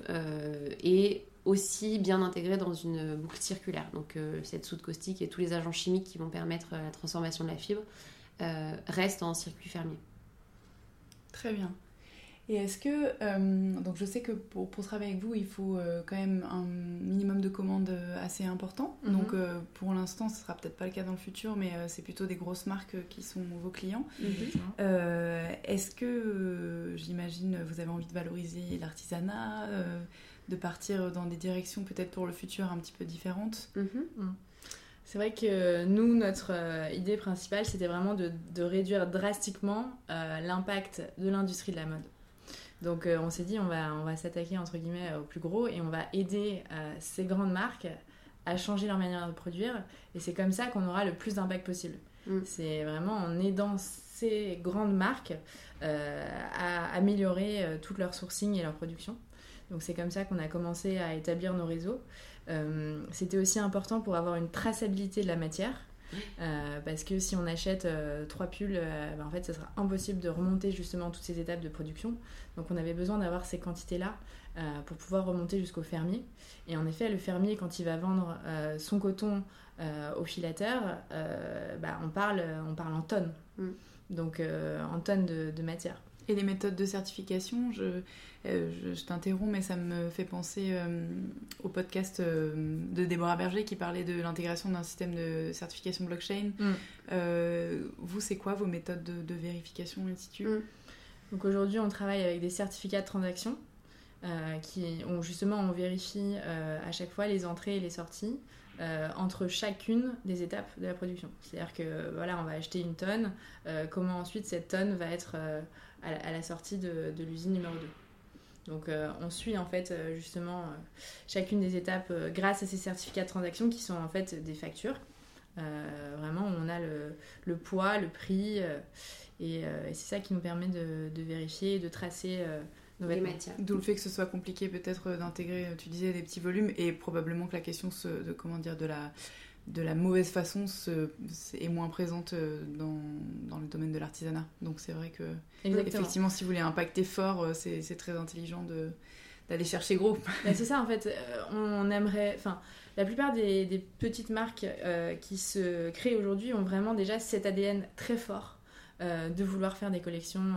est aussi bien intégrée dans une boucle circulaire. Donc cette soude caustique et tous les agents chimiques qui vont permettre la transformation de la fibre restent en circuit fermier. Très bien. Et est-ce que, euh, donc je sais que pour, pour, travailler avec vous, il faut euh, quand même un minimum de commandes euh, assez important. Mm -hmm. Donc euh, pour l'instant, ce sera peut-être pas le cas dans le futur, mais c'est plutôt des grosses marques qui sont vos clients. Mm -hmm. est-ce que, j'imagine, vous avez envie de valoriser l'artisanat, de partir dans des directions peut-être pour le futur un petit peu différentes? Mm -hmm. C'est vrai que nous, notre idée principale, c'était vraiment de, de, réduire drastiquement l'impact de l'industrie de la mode. Donc euh, on s'est dit on va, on va s'attaquer entre guillemets au plus gros et on va aider euh, ces grandes marques à changer leur manière de produire et c'est comme ça qu'on aura le plus d'impact possible. Mm. C'est vraiment en aidant ces grandes marques euh, à améliorer tout leur sourcing et leur production. Donc c'est comme ça qu'on a commencé à établir nos réseaux. c'était aussi important pour avoir une traçabilité de la matière. Parce que si on achète trois pulls, ben, en fait, ce sera impossible de remonter justement toutes ces étapes de production. Donc, on avait besoin d'avoir ces quantités-là pour pouvoir remonter jusqu'au fermier. Et en effet, le fermier, quand il va vendre son coton au filateur, bah, on, parle, on parle en tonnes. Mm. Donc, en tonnes de matière. Et les méthodes de certification, je, euh, je, t'interromps, mais ça me fait penser euh, au podcast euh, de Déborah Berger qui parlait de l'intégration d'un système de certification blockchain. Mm. vous, c'est quoi vos méthodes de, vérification in mm. Donc aujourd'hui, on travaille avec des certificats de transaction qui ont justement on vérifie à chaque fois les entrées et les sorties. entre chacune des étapes de la production. C'est-à-dire que voilà, on va acheter une tonne, comment ensuite cette tonne va être à la, sortie de, l'usine numéro 2. Donc euh, on suit en fait euh, justement euh, chacune des étapes grâce à ces certificats de transaction qui sont en fait des factures. vraiment on a le, poids, le prix et, c'est ça qui nous permet de, vérifier et de tracer nos matières. D'où le fait que ce soit compliqué peut-être d'intégrer, tu disais, des petits volumes et probablement que la question de comment dire de la de la mauvaise façon est moins présente euh, dans, le domaine de l'artisanat. Donc c'est vrai que effectivement, si vous voulez impacter fort, euh, c'est très intelligent d'aller chercher gros. [laughs] C'est ça en fait. Euh, on aimerait, enfin, la plupart des, petites marques qui se créent aujourd'hui ont vraiment déjà cet ADN très fort de vouloir faire des collections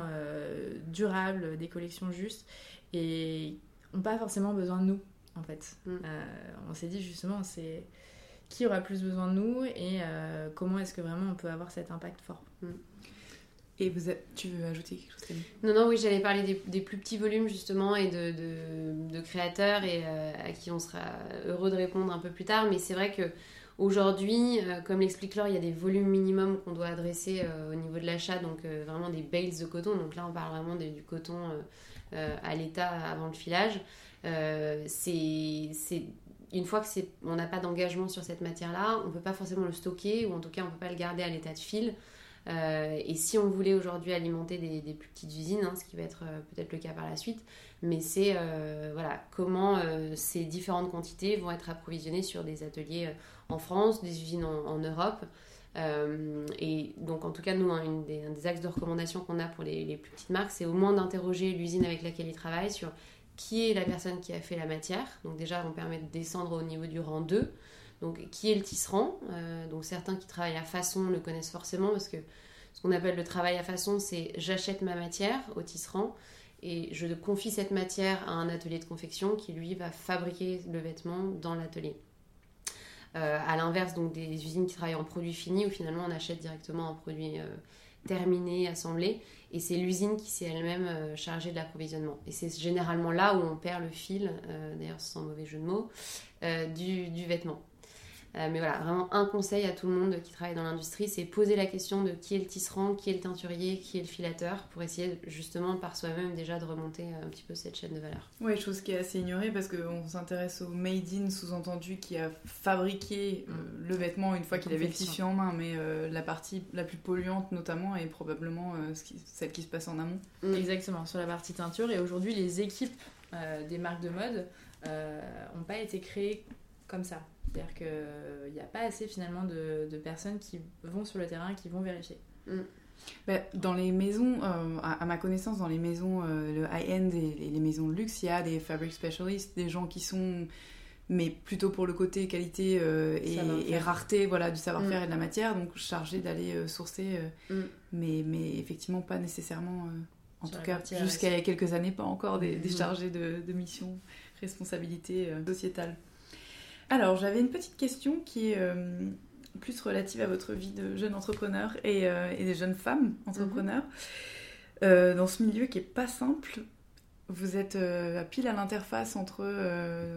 durables, des collections justes, et n'ont pas forcément besoin de nous en fait. Mm. on s'est dit justement, c'est qui aura plus besoin de nous et euh, comment est-ce que vraiment on peut avoir cet impact fort. Mm. Et vous tu veux ajouter quelque chose Non, non, oui, j'allais parler des, plus petits volumes justement et de, de, créateurs et euh, à qui on sera heureux de répondre un peu plus tard. Mais c'est vrai que aujourd'hui, euh, comme l'explique Laure, il y a des volumes minimums qu'on doit adresser au niveau de l'achat, donc vraiment des bales de coton. Donc là, on parle vraiment du coton à l'état avant le filage. c'est une fois que c'est, on n'a pas d'engagement sur cette matière-là, on ne peut pas forcément le stocker ou en tout cas on ne peut pas le garder à l'état de fil. Euh, et si on voulait aujourd'hui alimenter des, plus petites usines, hein, ce qui va être euh, peut-être le cas par la suite, mais c'est euh, voilà comment ces différentes quantités vont être approvisionnées sur des ateliers en France, des usines en, Europe. et donc en tout cas nous un, des, axes de recommandation qu'on a pour les plus petites marques, c'est au moins d'interroger l'usine avec laquelle ils travaillent sur qui est la personne qui a fait la matière. Donc déjà, on permet de descendre au niveau du rang 2. Donc qui est le tisserand euh, Donc certains qui travaillent à façon le connaissent forcément parce que ce qu'on appelle le travail à façon, c'est j'achète ma matière au tisserand et je confie cette matière à un atelier de confection qui lui va fabriquer le vêtement dans l'atelier. Euh, à l'inverse donc des usines qui travaillent en produit fini où finalement on achète directement un produit euh, terminé, assemblé et c'est l'usine qui s'est elle-même euh, chargée de l'approvisionnement. Et c'est généralement là où on perd le fil, euh, d'ailleurs sans mauvais jeu de mots, euh, du, vêtement. Euh, mais voilà, vraiment un conseil à tout le monde qui travaille dans l'industrie, c'est poser la question de qui est le tisserand, qui est le teinturier, qui est le filateur, pour essayer justement par soi-même déjà de remonter un petit peu cette chaîne de valeur. Oui, chose qui est assez ignorée parce qu'on s'intéresse au made in sous-entendu qui a fabriqué euh, mm. le vêtement une fois qu'il avait le tissu en main, mais euh, la partie la plus polluante notamment est probablement celle qui se passe en amont. Mm. Exactement, sur la partie teinture. Et aujourd'hui, les équipes des marques de mode n'ont pas été créées comme ça. C'est-à-dire qu'il n'y a pas assez finalement de, personnes qui vont sur le terrain, qui vont vérifier. Mm. Bah, dans les maisons, euh, à, ma connaissance, dans les maisons, euh, le high-end et les, maisons de luxe, il y a des fabric specialists, des gens qui sont, mais plutôt pour le côté qualité euh, et, rareté voilà, du savoir-faire mm. et de la matière, donc chargés d'aller sourcer, mm. mais, mais effectivement pas nécessairement, en tout cas jusqu'à il y a quelques années, pas encore des, des chargés de, de mission, responsabilité sociétale. Alors, j'avais une petite question qui est euh, plus relative à votre vie de jeune entrepreneur et, euh, des jeunes femmes entrepreneurs. Mhm. Euh, dans ce milieu qui est pas simple, vous êtes à pile à l'interface entre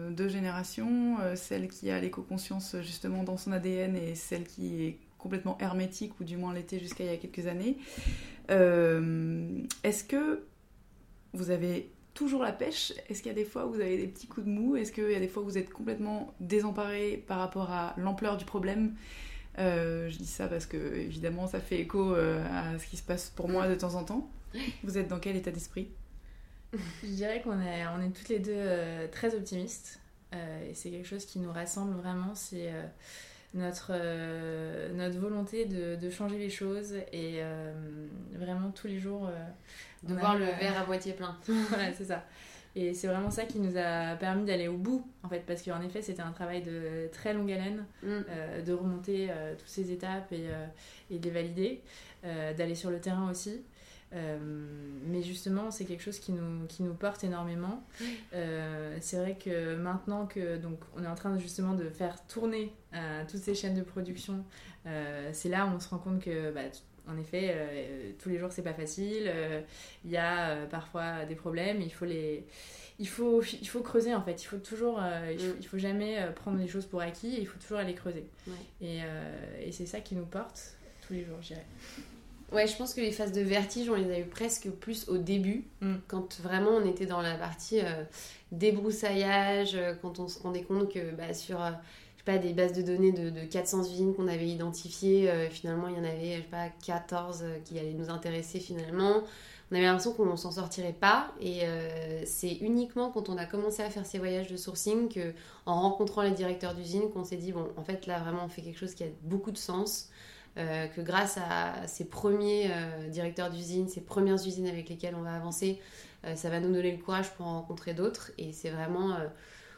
deux générations, celle qui a l'éco-conscience justement dans son ADN et celle qui est complètement hermétique, ou du moins l'était jusqu'à il y a quelques années. Est-ce que vous avez toujours la pêche? Est-ce qu'il y a des fois où vous avez des petits coups de mou? Est-ce qu'il y a des fois où vous êtes complètement désemparé par rapport à l'ampleur du problème? Euh, Je dis ça parce que évidemment ça fait écho euh, à ce qui se passe pour moi de temps en temps. Vous êtes dans quel état d'esprit? Je dirais qu'on est, toutes les deux euh, très optimistes. et c'est quelque chose qui nous rassemble vraiment. C'est notre, notre volonté de, changer les choses et vraiment tous les jours. De voir le verre à moitié plein. [laughs] voilà, c'est ça. Et c'est vraiment ça qui nous a permis d'aller au bout, en fait, parce qu'en effet, c'était un travail de très longue haleine, mm. euh, de remonter euh, toutes ces étapes et, euh, et de les valider, d'aller sur le terrain aussi. mais justement, c'est quelque chose qui nous, qui nous porte énormément. c'est vrai que maintenant que donc on est en train justement de faire tourner toutes ces chaînes de production, c'est là où on se rend compte que bah, en effet, euh, tous les jours, c'est pas facile. Euh, il y a euh, parfois des problèmes. Il faut les, il faut, il faut creuser en fait. Il faut toujours, il, faut, jamais prendre les choses pour acquis. Il faut toujours aller creuser. Et, et c'est ça qui nous porte tous les jours, je dirais. Ouais, je pense que les phases de vertige, on les a eu presque plus au début, mm. quand vraiment on était dans la partie débroussaillage, quand on se rendait compte que bah, sur pas, des bases de données de, de 400 usines qu'on avait identifiées. Euh, finalement, il y en avait, je sais pas, 14 euh, qui allaient nous intéresser finalement. On avait l'impression qu'on s'en sortirait pas. Et euh, c'est uniquement quand on a commencé à faire ces voyages de sourcing que, en rencontrant les directeurs d'usine, qu'on s'est dit, bon, en fait, là, vraiment, on fait quelque chose qui a beaucoup de sens. que grâce à ces premiers directeurs d'usine, ces premières usines avec lesquelles on va avancer, ça va nous donner le courage pour en rencontrer d'autres. Et c'est vraiment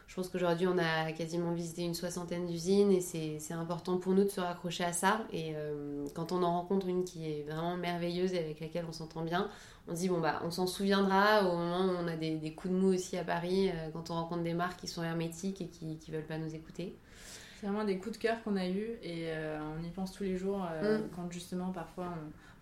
je pense qu'aujourd'hui, on a quasiment visité une soixantaine d'usines et c'est important pour nous de se raccrocher à ça. Et euh, quand on en rencontre une qui est vraiment merveilleuse et avec laquelle on s'entend bien, on se dit, bon, bah, on s'en souviendra au moment où on a des, coups de mou aussi à Paris, euh, quand on rencontre des marques qui sont hermétiques et qui ne veulent pas nous écouter. C'est vraiment des coups de cœur qu'on a eus et euh, on y pense tous les jours mm. quand justement parfois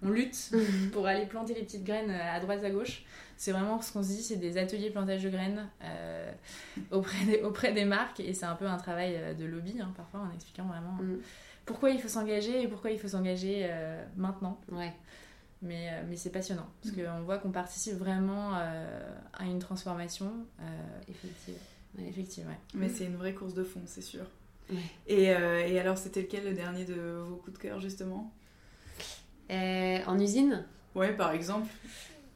on, on lutte mm. [laughs] pour aller planter les petites graines à droite à gauche c'est vraiment ce qu'on se dit, c'est des ateliers plantage de graines euh, [laughs] auprès, des, auprès des marques et c'est un peu un travail euh, de lobby hein, parfois en expliquant vraiment mm. pourquoi il faut s'engager et pourquoi il faut s'engager euh, maintenant. Ouais. Mais, mais c'est passionnant parce mm. qu'on voit qu'on participe vraiment à une transformation. effective. effective Mais c'est une vraie course de fond, c'est sûr. Et, et, alors, c'était lequel le dernier de vos coups de cœur justement? En usine? Ouais, par exemple.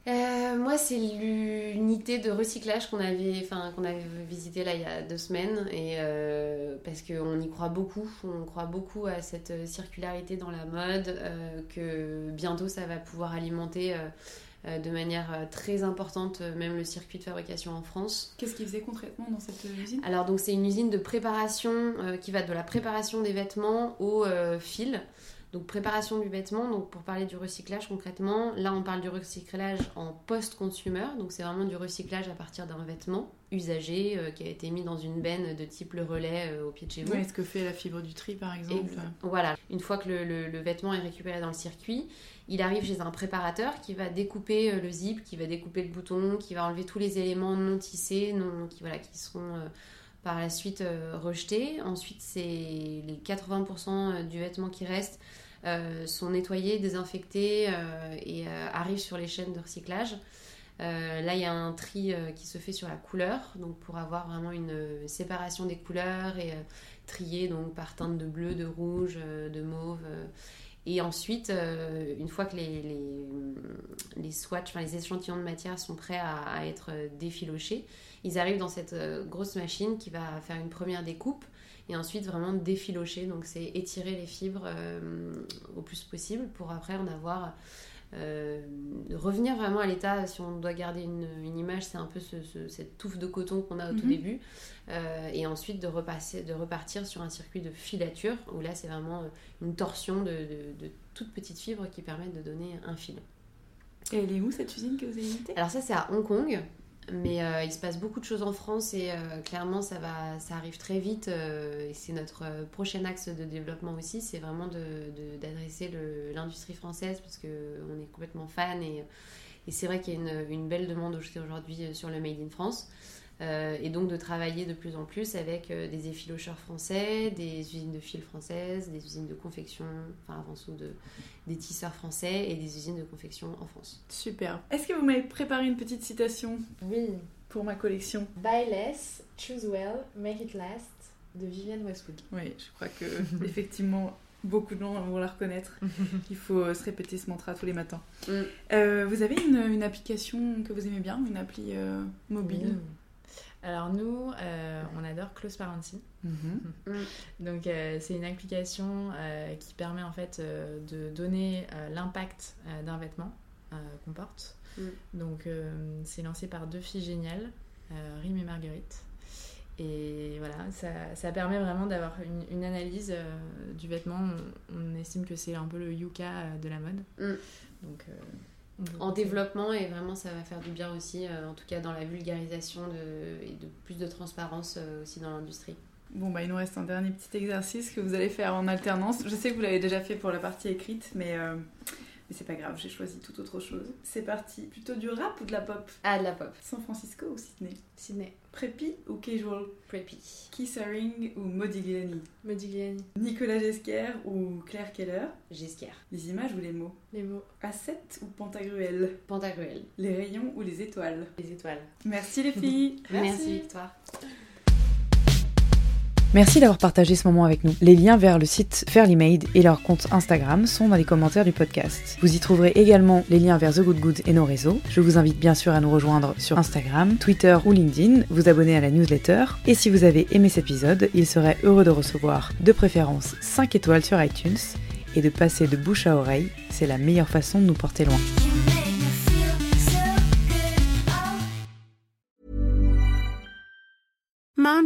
Euh, moi, c'est l'unité de recyclage qu'on avait, enfin, qu'on avait visité là il y a deux semaines, et euh, parce qu'on y croit beaucoup, on croit beaucoup à cette circularité dans la mode, euh, que bientôt ça va pouvoir alimenter de manière très importante même le circuit de fabrication en France. Qu'est-ce qu'ils faisaient concrètement dans cette usine? Alors donc c'est une usine de préparation qui va de la préparation des vêtements au fil. Donc préparation du vêtement, donc pour parler du recyclage concrètement, là on parle du recyclage en post-consumer, donc c'est vraiment du recyclage à partir d'un vêtement usagé euh, qui a été mis dans une benne de type le relais euh, au pied de chez vous. est ce que fait la fibre du tri par exemple. voilà, une fois que le, vêtement est récupéré dans le circuit, il arrive chez un préparateur qui va découper euh, le zip, qui va découper le bouton, qui va enlever tous les éléments non tissés, qui, voilà, seront par la suite rejetés. Ensuite, c'est les 80% du vêtement qui reste euh, sont nettoyés, désinfectés euh, et euh, arrivent sur les chaînes de recyclage. là, il y a un tri qui se fait sur la couleur, donc pour avoir vraiment une séparation des couleurs et trier donc par teinte de bleu, de rouge, de mauve. Et ensuite, une fois que les, les, les swatchs, enfin les échantillons de matière sont prêts à, être défilochés, ils arrivent dans cette grosse machine qui va faire une première découpe et ensuite vraiment défilocher. Donc c'est étirer les fibres euh, au plus possible pour après en avoir. Euh, revenir vraiment à l'état, si on doit garder une, image, c'est un peu cette touffe de coton qu'on a au tout mhm. début, euh, et ensuite de, repasser, de repartir sur un circuit de filature, où là c'est vraiment une torsion de, de, toutes petites fibres qui permettent de donner un fil. Et elle est où cette usine que vous avez visitée Alors ça c'est à Hong Kong, mais euh, il se passe beaucoup de choses en France et euh, clairement ça, va, ça arrive très vite. Euh, et c'est notre prochain axe de développement aussi, c'est vraiment d'adresser de, l'industrie française parce qu'on est complètement fan et, et c'est vrai qu'il y a une, une belle demande aujourd'hui sur le Made in France. Euh, et donc de travailler de plus en plus avec euh, des effilocheurs français, des usines de fil françaises, des usines de confection, enfin avant tout de, des tisseurs français et des usines de confection en France. Super. Est-ce que vous m'avez préparé une petite citation Oui. Pour ma collection? Buy less, choose well, make it last de Vivienne Westwood. Oui, je crois que [laughs] effectivement beaucoup de gens vont la reconnaître. [laughs] Il faut euh, se répéter ce mantra tous les matins. Mm. vous avez une, une, application que vous aimez bien, une appli mobile? Alors nous, euh, on adore Close Parenting. Mhm. [laughs] Donc euh, c'est une application euh, qui permet en fait de donner l'impact d'un vêtement qu'on porte. Mm. Donc c'est lancé par deux filles géniales, euh, Rim et Marguerite. Et voilà, ça, ça permet vraiment d'avoir une, une analyse du vêtement. On, on estime que c'est un peu le Yuka de la mode. Mm. Donc En développement, et vraiment, ça va faire du bien aussi, euh, en tout cas dans la vulgarisation de, et de plus de transparence euh, aussi dans l'industrie. Bon, bah, il nous reste un dernier petit exercice que vous allez faire en alternance. Je sais que vous l'avez déjà fait pour la partie écrite, mais, euh, mais c'est pas grave, j'ai choisi tout autre chose. C'est parti. Plutôt du rap ou de la pop? Ah, de la pop. San Francisco ou Sydney? Sydney. Preppy ou casual? Preppy. Keith Haring ou Modigliani Modigliani, Nicolas Gesquer ou Claire Keller? Jesquière. Les images ou les mots? Les mots, A7 ou Pantagruel? Pantagruel. Les rayons ou les étoiles? Les étoiles. Merci les filles [laughs] Merci, Victoire. Merci d'avoir partagé ce moment avec nous. Les liens vers le site Fairly Made et leur compte Instagram sont dans les commentaires du podcast. Vous y trouverez également les liens vers The Good Good et nos réseaux. Je vous invite bien sûr à nous rejoindre sur Instagram, Twitter ou LinkedIn, vous abonner à la newsletter. Et si vous avez aimé cet épisode, il serait heureux de recevoir de préférence 5 étoiles sur iTunes et de passer de bouche à oreille. C'est la meilleure façon de nous porter loin.